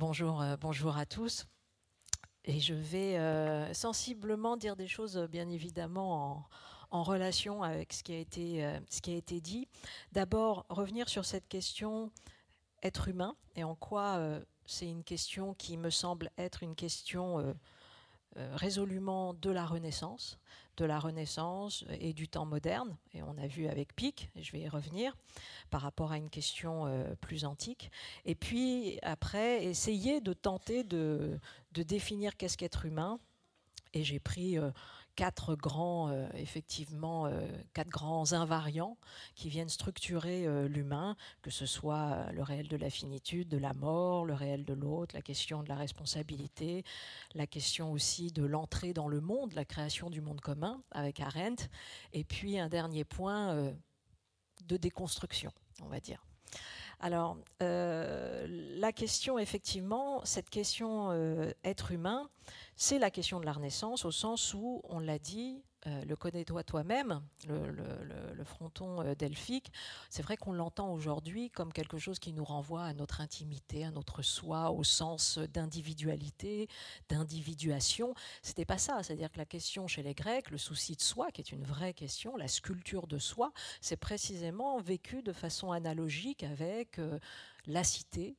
Bonjour, euh, bonjour à tous. Et je vais euh, sensiblement dire des choses, bien évidemment, en, relation avec euh, ce qui a été dit. D'abord, revenir sur cette question être humain et en quoi c'est une question qui me semble être une question résolument de la Renaissance, de la Renaissance et du temps moderne. Et on a vu avec Pic, et je vais y revenir, par rapport à une question euh, plus antique. Et puis après, essayer de tenter de, définir qu'est-ce qu'être humain. Et j'ai pris euh, quatre grands, euh, effectivement, euh, quatre grands invariants qui viennent structurer euh, l'humain, que ce soit le réel de la finitude, de la mort, le réel de l'autre, la question de la responsabilité, la question aussi de l'entrée dans le monde, la création du monde commun avec Arendt, et puis un dernier point de déconstruction, on va dire. Alors, la question, effectivement, cette question être humain, c'est la question de la Renaissance au sens où, on l'a dit, euh, le connais-toi toi-même, le, fronton euh, delphique, c'est vrai qu'on l'entend aujourd'hui comme quelque chose qui nous renvoie à notre intimité, à notre soi, au sens d'individualité, d'individuation. C'était pas ça, c'est-à-dire que la question chez les Grecs, le souci de soi, qui est une vraie question, la sculpture de soi, c'est précisément vécu de façon analogique avec euh, la cité,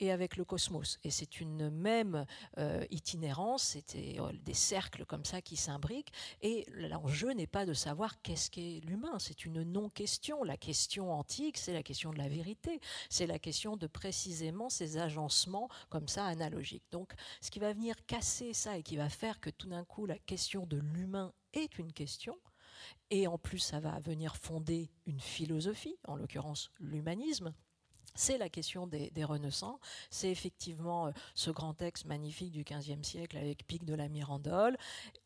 et avec le cosmos. Et c'est une même euh, itinérance, c'était euh, des cercles comme ça qui s'imbriquent. Et l'enjeu n'est pas de savoir qu'est-ce qu'est l'humain, c'est une non-question. La question antique, c'est la question de la vérité, c'est la question de précisément ces agencements comme ça analogiques. Donc ce qui va venir casser ça et qui va faire que tout d'un coup la question de l'humain est une question, et en plus ça va venir fonder une philosophie, en l'occurrence l'humanisme, c'est la question des, Renaissants. C'est effectivement euh, ce grand texte magnifique du XVe siècle avec Pic de la Mirandole,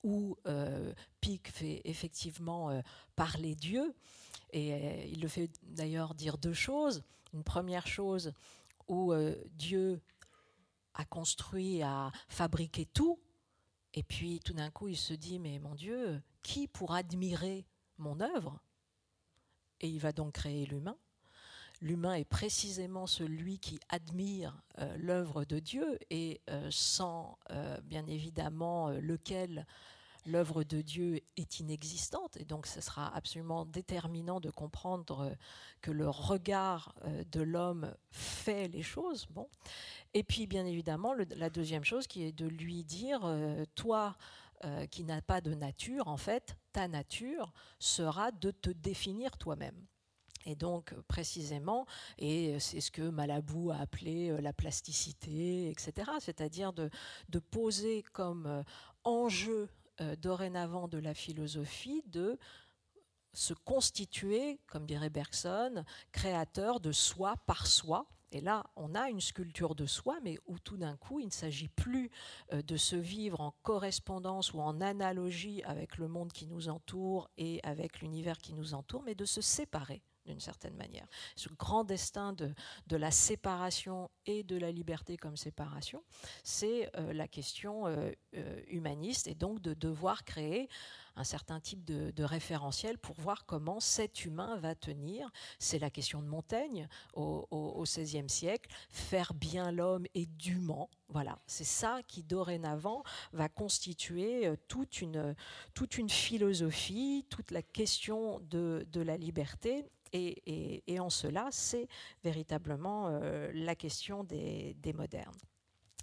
où euh, Pic fait effectivement euh, parler Dieu. Et il le fait d'ailleurs dire deux choses. Une première chose où Dieu a construit, a fabriqué tout. Et puis tout d'un coup, il se dit, mais mon Dieu, qui pour admirer mon œuvre? Et il va donc créer l'humain l'humain est précisément celui qui admire euh, l'œuvre de Dieu et euh, sans, euh, bien évidemment, lequel l'œuvre de Dieu est inexistante. Et donc, ce sera absolument déterminant de comprendre que le regard de l'homme fait les choses. Bon. Et puis, bien évidemment, la deuxième chose qui est de lui dire, toi, qui n'as pas de nature, en fait, ta nature sera de te définir toi-même. Et donc, précisément, et c'est ce que Malabou a appelé euh, la plasticité, etc., c'est-à-dire de, poser comme euh, enjeu euh, dorénavant de la philosophie de se constituer, comme dirait Bergson, créateur de soi par soi. Et là, on a une sculpture de soi, mais où tout d'un coup, il ne s'agit plus de se vivre en correspondance ou en analogie avec le monde qui nous entoure et avec l'univers qui nous entoure, mais de se séparer d'une certaine manière. Ce grand destin de, la séparation et de la liberté comme séparation, c'est euh, la question euh, euh, humaniste et donc de devoir créer un certain type de, référentiel pour voir comment cet humain va tenir. C'est la question de Montaigne au XVIe siècle, faire bien l'homme et dûment. Voilà, c'est ça qui dorénavant va constituer toute une, toute une philosophie, toute la question de, de la liberté et, en cela, c'est véritablement euh, la question des, modernes.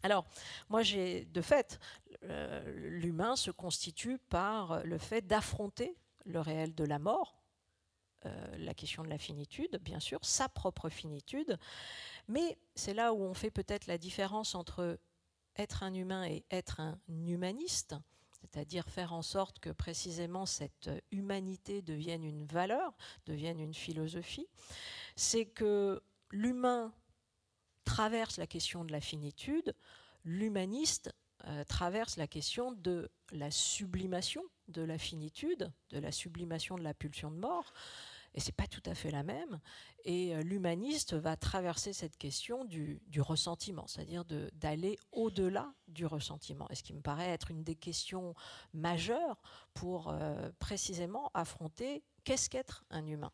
Alors, moi, j'ai de fait, euh, l'humain se constitue par le fait d'affronter le réel de la mort, euh, la question de la finitude, bien sûr, sa propre finitude, mais c'est là où on fait peut-être la différence entre être un humain et être un humaniste c'est-à-dire faire en sorte que précisément cette humanité devienne une valeur, devienne une philosophie, c'est que l'humain traverse la question de la finitude, l'humaniste euh, traverse la question de la sublimation de la finitude, de la sublimation de la pulsion de mort, et c'est pas tout à fait la même. Et euh, l'humaniste va traverser cette question du, ressentiment, c'est-à-dire d'aller au-delà du ressentiment. Et ce qui me paraît être une des questions majeures pour euh, précisément affronter qu'est-ce qu'être un humain.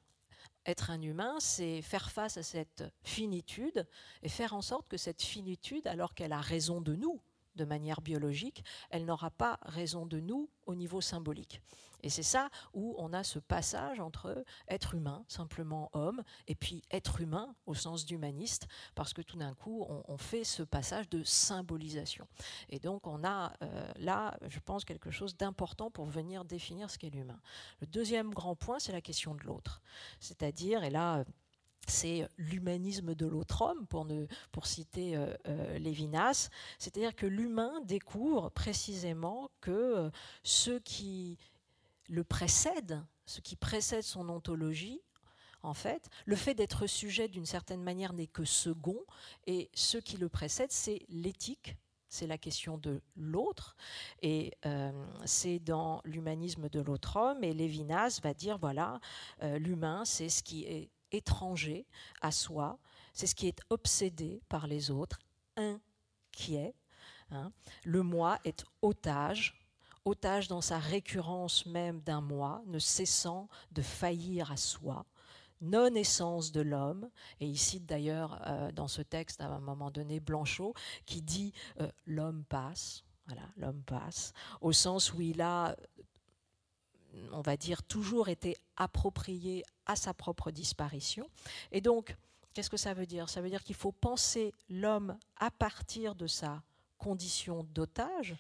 être un humain, c'est faire face à cette finitude et faire en sorte que cette finitude, alors qu'elle a raison de nous, de manière biologique, elle n'aura pas raison de nous au niveau symbolique. Et c'est ça où on a ce passage entre être humain, simplement homme, et puis être humain au sens d'humaniste, parce que tout d'un coup, on, fait ce passage de symbolisation. Et donc, on a euh, là, je pense, quelque chose d'important pour venir définir ce qu'est l'humain. Le deuxième grand point, c'est la question de l'autre. C'est-à-dire, et là, c'est l'humanisme de l'autre homme, pour, citer euh, euh, Lévinas. C'est-à-dire que l'humain découvre précisément que euh, ce qui le précède, ce qui précède son ontologie, en fait, le fait d'être sujet d'une certaine manière n'est que second, et ce qui le précède, c'est l'éthique, c'est la question de l'autre, et c'est dans l'humanisme de l'autre homme, et Lévinas va dire, voilà, l'humain, c'est ce qui est étranger à soi, c'est ce qui est obsédé par les autres, inquiet. Hein. Le moi est otage, otage dans sa récurrence même d'un moi, ne cessant de faillir à soi, non-essence de l'homme, et il cite d'ailleurs euh, dans ce texte à un moment donné Blanchot qui dit euh, l'homme passe, voilà, l'homme passe, au sens où il a on va dire, toujours été approprié à sa propre disparition. Et donc, qu'est-ce que ça veut dire? Ça veut dire qu'il faut penser l'homme à partir de sa condition d'otage.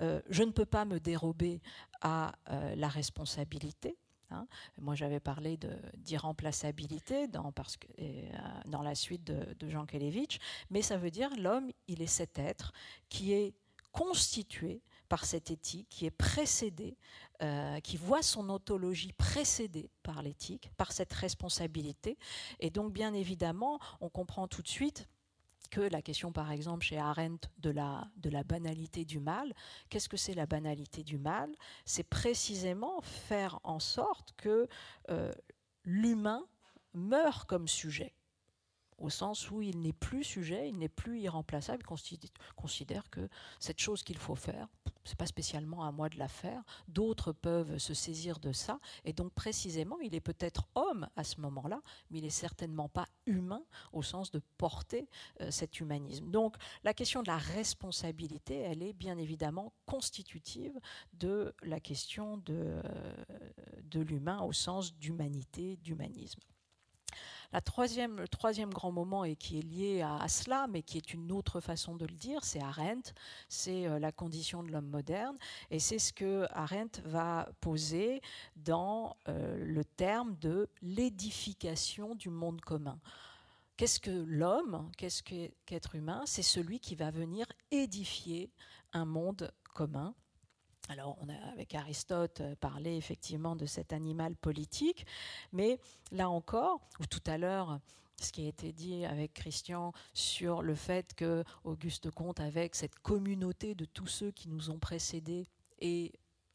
Euh, je ne peux pas me dérober à euh, la responsabilité. Hein. Moi, j'avais parlé d'irremplaçabilité euh, dans la suite de, de Jean Kelevitch, mais ça veut dire l'homme, il est cet être qui est constitué par cette éthique, qui est précédée, euh, qui voit son ontologie précédée par l'éthique, par cette responsabilité. Et donc, bien évidemment, on comprend tout de suite que la question, par exemple, chez Arendt, de la, banalité du mal, qu'est-ce que c'est la banalité du mal? C'est précisément faire en sorte que euh, l'humain meure comme sujet au sens où il n'est plus sujet, il n'est plus irremplaçable, il considère que cette chose qu'il faut faire, c'est pas spécialement à moi de la faire, d'autres peuvent se saisir de ça, et donc précisément, il est peut-être homme à ce moment-là, mais il est certainement pas humain au sens de porter euh, cet humanisme. Donc la question de la responsabilité, elle est bien évidemment constitutive de la question de, euh, de l'humain au sens d'humanité, d'humanisme. La troisième, le troisième grand moment, et qui est lié à, cela, mais qui est une autre façon de le dire, c'est Arendt, c'est euh, la condition de l'homme moderne, et c'est ce que Arendt va poser dans euh, le terme de l'édification du monde commun. Qu'est-ce que l'homme Qu'est-ce qu'être humain? C'est celui qui va venir édifier un monde commun alors, on a avec Aristote euh, parlé effectivement de cet animal politique, mais là encore, ou tout à l'heure, ce qui a été dit avec Christian sur le fait que Auguste Comte, avec cette communauté de tous ceux qui nous ont précédés, et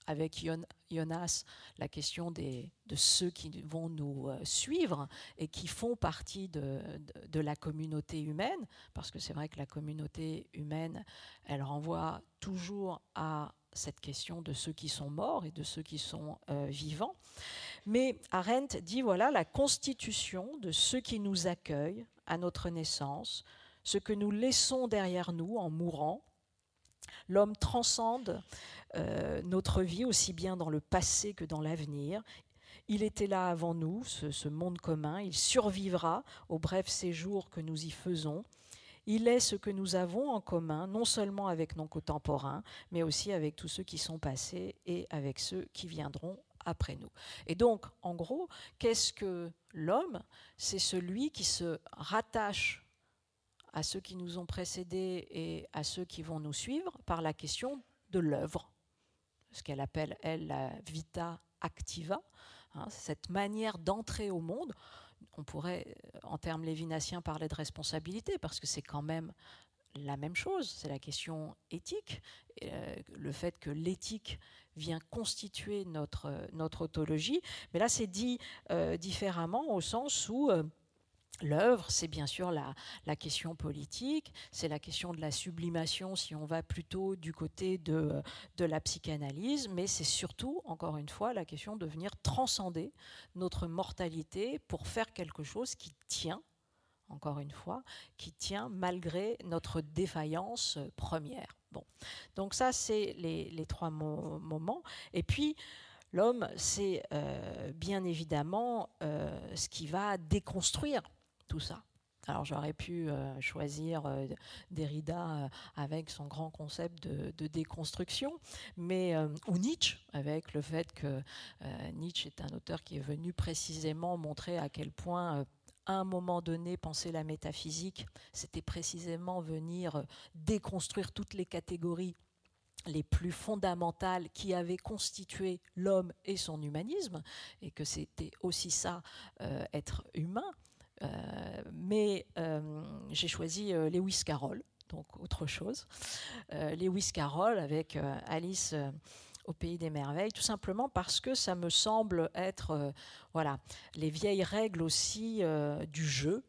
avec Jonas, la question de ceux qui vont nous euh, suivre et qui font partie de, de la communauté humaine, parce que c'est vrai que la communauté humaine, elle renvoie toujours à cette question de ceux qui sont morts et de ceux qui sont euh, vivants. Mais Arendt dit voilà la constitution de ceux qui nous accueillent à notre naissance, ce que nous laissons derrière nous en mourant. L'homme transcende euh, notre vie aussi bien dans le passé que dans l'avenir. Il était là avant nous, ce monde commun, il survivra au bref séjour que nous y faisons. Il est ce que nous avons en commun, non seulement avec nos contemporains, mais aussi avec tous ceux qui sont passés et avec ceux qui viendront après nous. Et donc, en gros, qu'est-ce que l'homme? C'est celui qui se rattache à ceux qui nous ont précédés et à ceux qui vont nous suivre par la question de l'œuvre, ce qu'elle appelle, elle, la vita activa, hein, cette manière d'entrer au monde on pourrait, en termes lévinassiens, parler de responsabilité, parce que c'est quand même la même chose, c'est la question éthique, euh, le fait que l'éthique vient constituer notre, notre autologie. Mais là, c'est dit euh, différemment au sens où euh, l'œuvre, c'est bien sûr la, question politique, c'est la question de la sublimation si on va plutôt du côté de, de la psychanalyse, mais c'est surtout, encore une fois, la question de venir transcender notre mortalité pour faire quelque chose qui tient, encore une fois, qui tient malgré notre défaillance première. Bon, donc ça, c'est les, les, trois moments. Et puis, l'homme, c'est euh, bien évidemment euh, ce qui va déconstruire ça. Alors j'aurais pu euh, choisir euh, Derrida euh, avec son grand concept de, déconstruction, mais ou Nietzsche avec le fait que Nietzsche est un auteur qui est venu précisément montrer à quel point à un moment donné, penser la métaphysique, c'était précisément venir déconstruire toutes les catégories les plus fondamentales qui avaient constitué l'homme et son humanisme, et que c'était aussi ça, être humain. Euh, mais euh, j'ai choisi euh, Lewis Carroll, donc autre chose. Lewis Carroll avec Alice au pays des merveilles, tout simplement parce que ça me semble être voilà les vieilles règles aussi du jeu,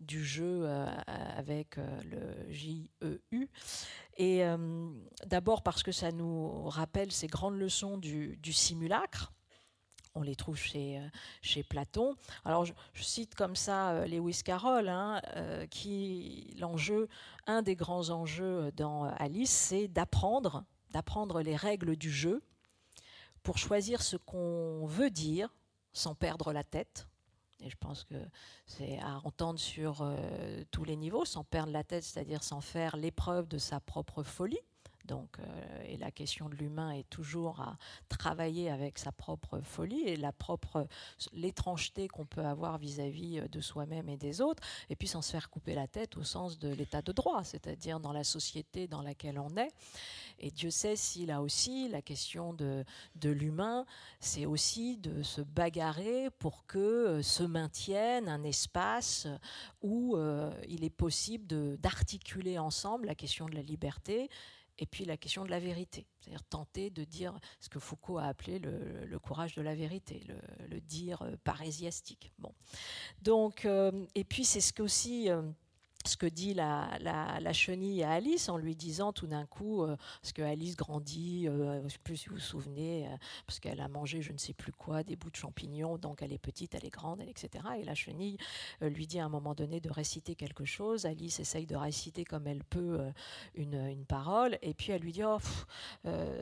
du jeu avec le J-E-U. Et d'abord parce que ça nous rappelle ces grandes leçons du, du simulacre on les trouve chez, euh, chez Platon. Alors je, cite comme ça euh, Lewis Carroll, hein, euh, qui l'enjeu, un des grands enjeux dans Alice, c'est d'apprendre, d'apprendre les règles du jeu pour choisir ce qu'on veut dire sans perdre la tête. Et je pense que c'est à entendre sur tous les niveaux, sans perdre la tête, c'est-à-dire sans faire l'épreuve de sa propre folie. Donc, euh, et la question de l'humain est toujours à travailler avec sa propre folie et la propre l'étrangeté qu'on peut avoir vis-à-vis euh, de soi-même et des autres, et puis sans se faire couper la tête au sens de l'état de droit, c'est-à-dire dans la société dans laquelle on est. Et Dieu sait si là aussi la question de, de l'humain, c'est aussi de se bagarrer pour que euh, se maintienne un espace où il est possible d'articuler ensemble la question de la liberté et puis la question de la vérité, c'est-à-dire tenter de dire ce que Foucault a appelé le, courage de la vérité, le, dire euh, parésiastique. Donc, euh, et puis c'est ce qu'aussi... Euh, ce que dit la, chenille à Alice en lui disant tout d'un coup, euh, parce que Alice grandit, euh, je ne sais plus si vous vous souvenez, euh, parce qu'elle a mangé je ne sais plus quoi, des bouts de champignons, donc elle est petite, elle est grande, etc. Et la chenille lui dit à un moment donné de réciter quelque chose. Alice essaye de réciter comme elle peut une, parole, et puis elle lui dit, oh,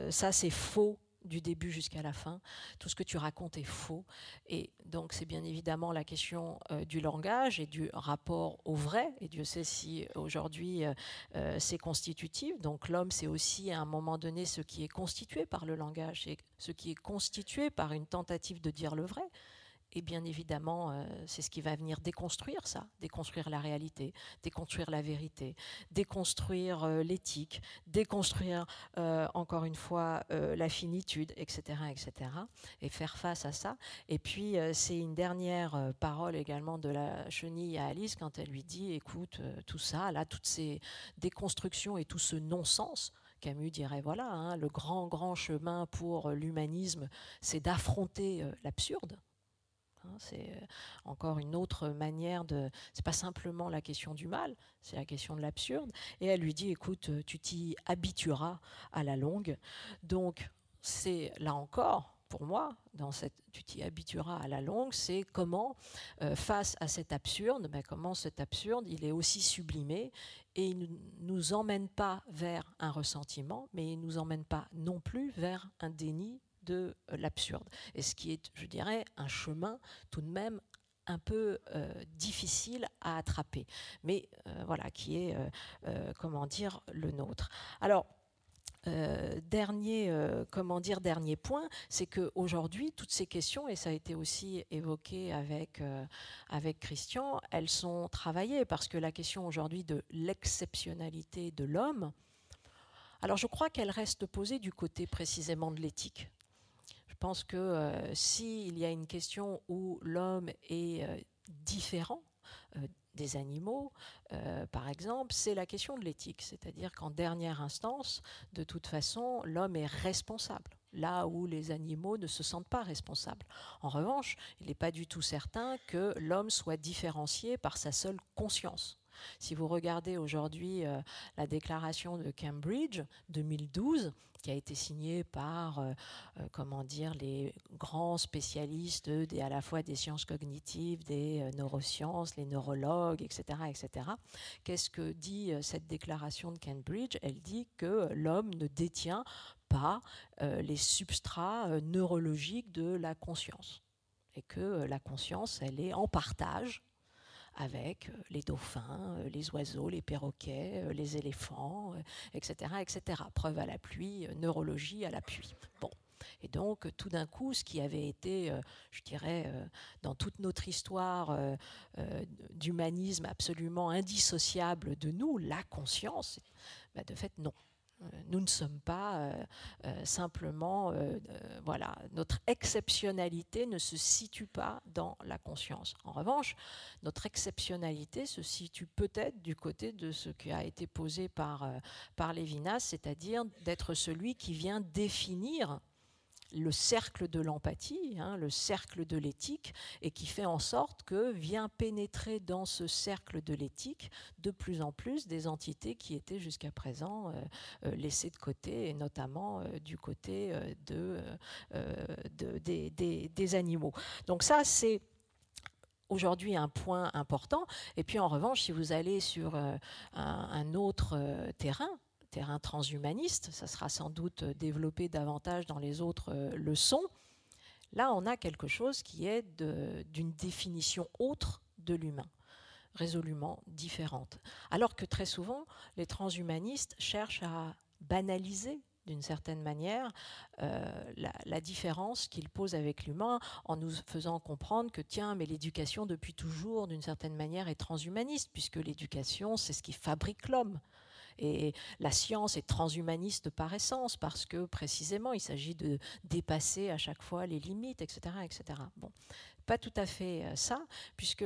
ça c'est faux du début jusqu'à la fin. Tout ce que tu racontes est faux. Et donc, c'est bien évidemment la question euh, du langage et du rapport au vrai. Et Dieu sait si aujourd'hui euh, euh, c'est constitutif. Donc, l'homme, c'est aussi à un moment donné ce qui est constitué par le langage, c'est ce qui est constitué par une tentative de dire le vrai. Et bien évidemment, euh, c'est ce qui va venir déconstruire ça, déconstruire la réalité, déconstruire la vérité, déconstruire euh, l'éthique, déconstruire euh, encore une fois la finitude, etc., etc., et faire face à ça. Et puis, c'est une dernière parole également de la chenille à Alice quand elle lui dit, écoute, tout ça, là, toutes ces déconstructions et tout ce non-sens, Camus dirait voilà, hein, le grand, grand chemin pour l'humanisme, c'est d'affronter l'absurde. Hein, c'est euh, encore une autre manière de. C'est pas simplement la question du mal, c'est la question de l'absurde. Et elle lui dit écoute, euh, tu t'y habitueras à la longue. Donc, c'est là encore, pour moi, dans cette, tu t'y habitueras à la longue, c'est comment, euh, face à cet absurde, ben comment cet absurde, il est aussi sublimé et il ne nous emmène pas vers un ressentiment, mais il ne nous emmène pas non plus vers un déni de euh, l'absurde. Et ce qui est, je dirais, un chemin tout de même un peu euh, difficile à attraper, mais euh, voilà, qui est, comment dire, le nôtre. Alors, dernier, comment dire, dernier point, c'est que aujourd'hui toutes ces questions, et ça a été aussi évoqué avec, avec Christian, elles sont travaillées parce que la question aujourd'hui de l'exceptionnalité de l'homme, alors je crois qu'elle reste posée du côté précisément de l'éthique. Pense que euh, s'il y a une question où l'homme est euh, différent euh, des animaux, par exemple, c'est la question de l'éthique. C'est-à-dire qu'en dernière instance, de toute façon, l'homme est responsable là où les animaux ne se sentent pas responsables. En revanche, il n'est pas du tout certain que l'homme soit différencié par sa seule conscience. Si vous regardez aujourd'hui euh, la déclaration de Cambridge 2012, qui a été signée par euh, euh, comment dire, les grands spécialistes à la fois des sciences cognitives, des neurosciences, les neurologues, etc. etc. Qu'est-ce que dit cette déclaration de Cambridge? Elle dit que l'homme ne détient pas les substrats neurologiques de la conscience et que la conscience, elle est en partage avec euh, les dauphins, euh, les oiseaux, les perroquets, euh, les éléphants, etc., etc. Preuve à la pluie, neurologie à l'appui. Bon. Et donc, tout d'un coup, ce qui avait été, je dirais, dans toute notre histoire d'humanisme absolument indissociable de nous, la conscience, bah, de fait, non. Euh, nous ne sommes pas euh, euh, simplement, voilà, notre exceptionnalité ne se situe pas dans la conscience. En revanche, notre exceptionnalité se situe peut-être du côté de ce qui a été posé par, par Lévinas, c'est-à-dire d'être celui qui vient définir le cercle de l'empathie, hein, le cercle de l'éthique, et qui fait en sorte que vient pénétrer dans ce cercle de l'éthique de plus en plus des entités qui étaient jusqu'à présent euh, euh, laissées de côté, et notamment euh, du côté de, des, animaux. Donc ça, c'est aujourd'hui un point important. Et puis en revanche, si vous allez sur un, autre terrain, terrain transhumaniste, ça sera sans doute développé davantage dans les autres euh, leçons. Là, on a quelque chose qui est d'une définition autre de l'humain, résolument différente. Alors que très souvent, les transhumanistes cherchent à banaliser d'une certaine manière euh, la, la, différence qu'ils posent avec l'humain en nous faisant comprendre que tiens mais l'éducation depuis toujours d'une certaine manière est transhumaniste puisque l'éducation c'est ce qui fabrique l'homme et la science est transhumaniste par essence, parce que précisément, il s'agit de dépasser à chaque fois les limites, etc. etc. Bon, pas tout à fait euh, ça, puisque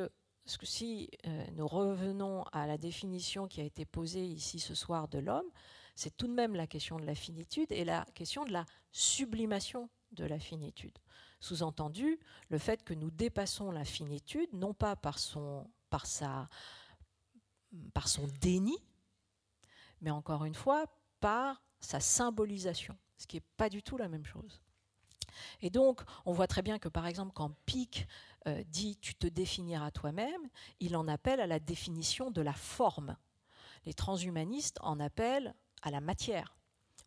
si euh, nous revenons à la définition qui a été posée ici ce soir de l'homme, c'est tout de même la question de la finitude et la question de la sublimation de la finitude. Sous-entendu, le fait que nous dépassons la finitude, non pas par son, par sa, par son déni, mais encore une fois, par sa symbolisation, ce qui n'est pas du tout la même chose. Et donc, on voit très bien que, par exemple, quand Pic euh, dit tu te définiras toi-même, il en appelle à la définition de la forme. Les transhumanistes en appellent à la matière,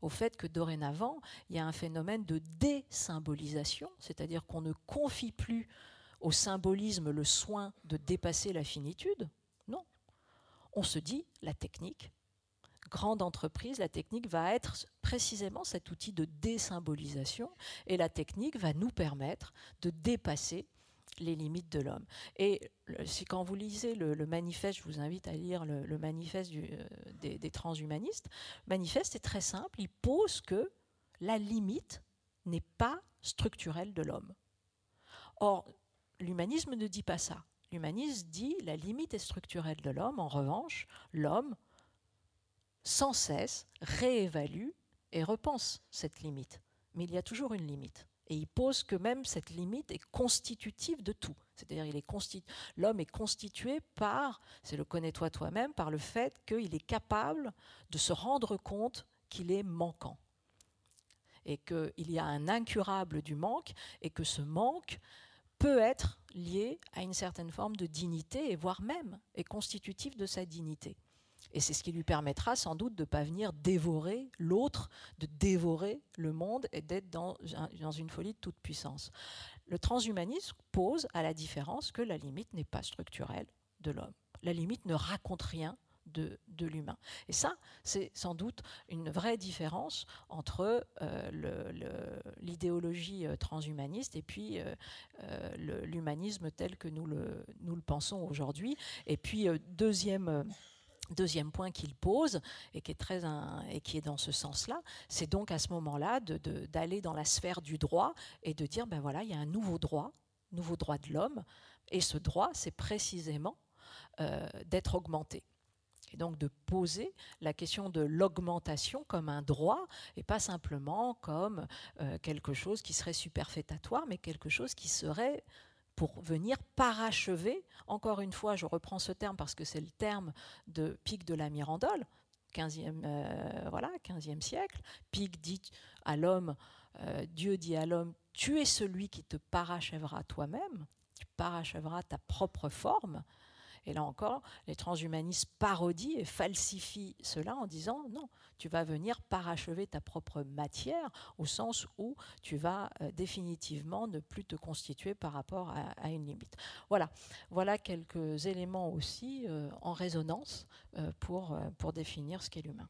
au fait que dorénavant, il y a un phénomène de désymbolisation, c'est-à-dire qu'on ne confie plus au symbolisme le soin de dépasser la finitude. Non. On se dit, la technique, grande entreprise, la technique va être précisément cet outil de désymbolisation et la technique va nous permettre de dépasser les limites de l'homme. Et si quand vous lisez le, manifeste, je vous invite à lire le, manifeste euh, des, des, transhumanistes, le manifeste est très simple, il pose que la limite n'est pas structurelle de l'homme. Or, l'humanisme ne dit pas ça. L'humanisme dit la limite est structurelle de l'homme, en revanche, l'homme sans cesse réévalue et repense cette limite. Mais il y a toujours une limite. Et il pose que même cette limite est constitutive de tout. C'est-à-dire l'homme est constitué par, c'est le connais-toi toi-même, par le fait qu'il est capable de se rendre compte qu'il est manquant. Et qu'il y a un incurable du manque et que ce manque peut être lié à une certaine forme de dignité et voire même est constitutif de sa dignité. Et c'est ce qui lui permettra sans doute de ne pas venir dévorer l'autre, de dévorer le monde et d'être dans, une folie de toute puissance. Le transhumanisme pose à la différence que la limite n'est pas structurelle de l'homme. La limite ne raconte rien de, de l'humain. Et ça, c'est sans doute une vraie différence entre euh, l'idéologie euh, transhumaniste et puis euh, l'humanisme tel que nous le, nous le pensons aujourd'hui. Et puis, deuxième Deuxième point qu'il pose, et qui est, dans ce sens-là, c'est donc à ce moment-là d'aller dans la sphère du droit et de dire, ben voilà, il y a un nouveau droit, nouveau droit de l'homme, et ce droit, c'est précisément euh, d'être augmenté. et donc de poser la question de l'augmentation comme un droit et pas simplement comme euh, quelque chose qui serait superfétatoire, mais quelque chose qui serait pour venir parachever, encore une fois, je reprends ce terme parce que c'est le terme de Pic de la Mirandole, 15e, euh, voilà, 15e siècle. Pic dit à l'homme, euh, Dieu dit à l'homme, tu es celui qui te parachèvera toi-même, tu parachèveras ta propre forme. Et là encore, les transhumanistes parodient et falsifient cela en disant non, tu vas venir parachever ta propre matière au sens où tu vas euh, définitivement ne plus te constituer par rapport à, une limite. Voilà, voilà quelques éléments aussi euh, en résonance euh, pour, pour définir ce qu'est l'humain.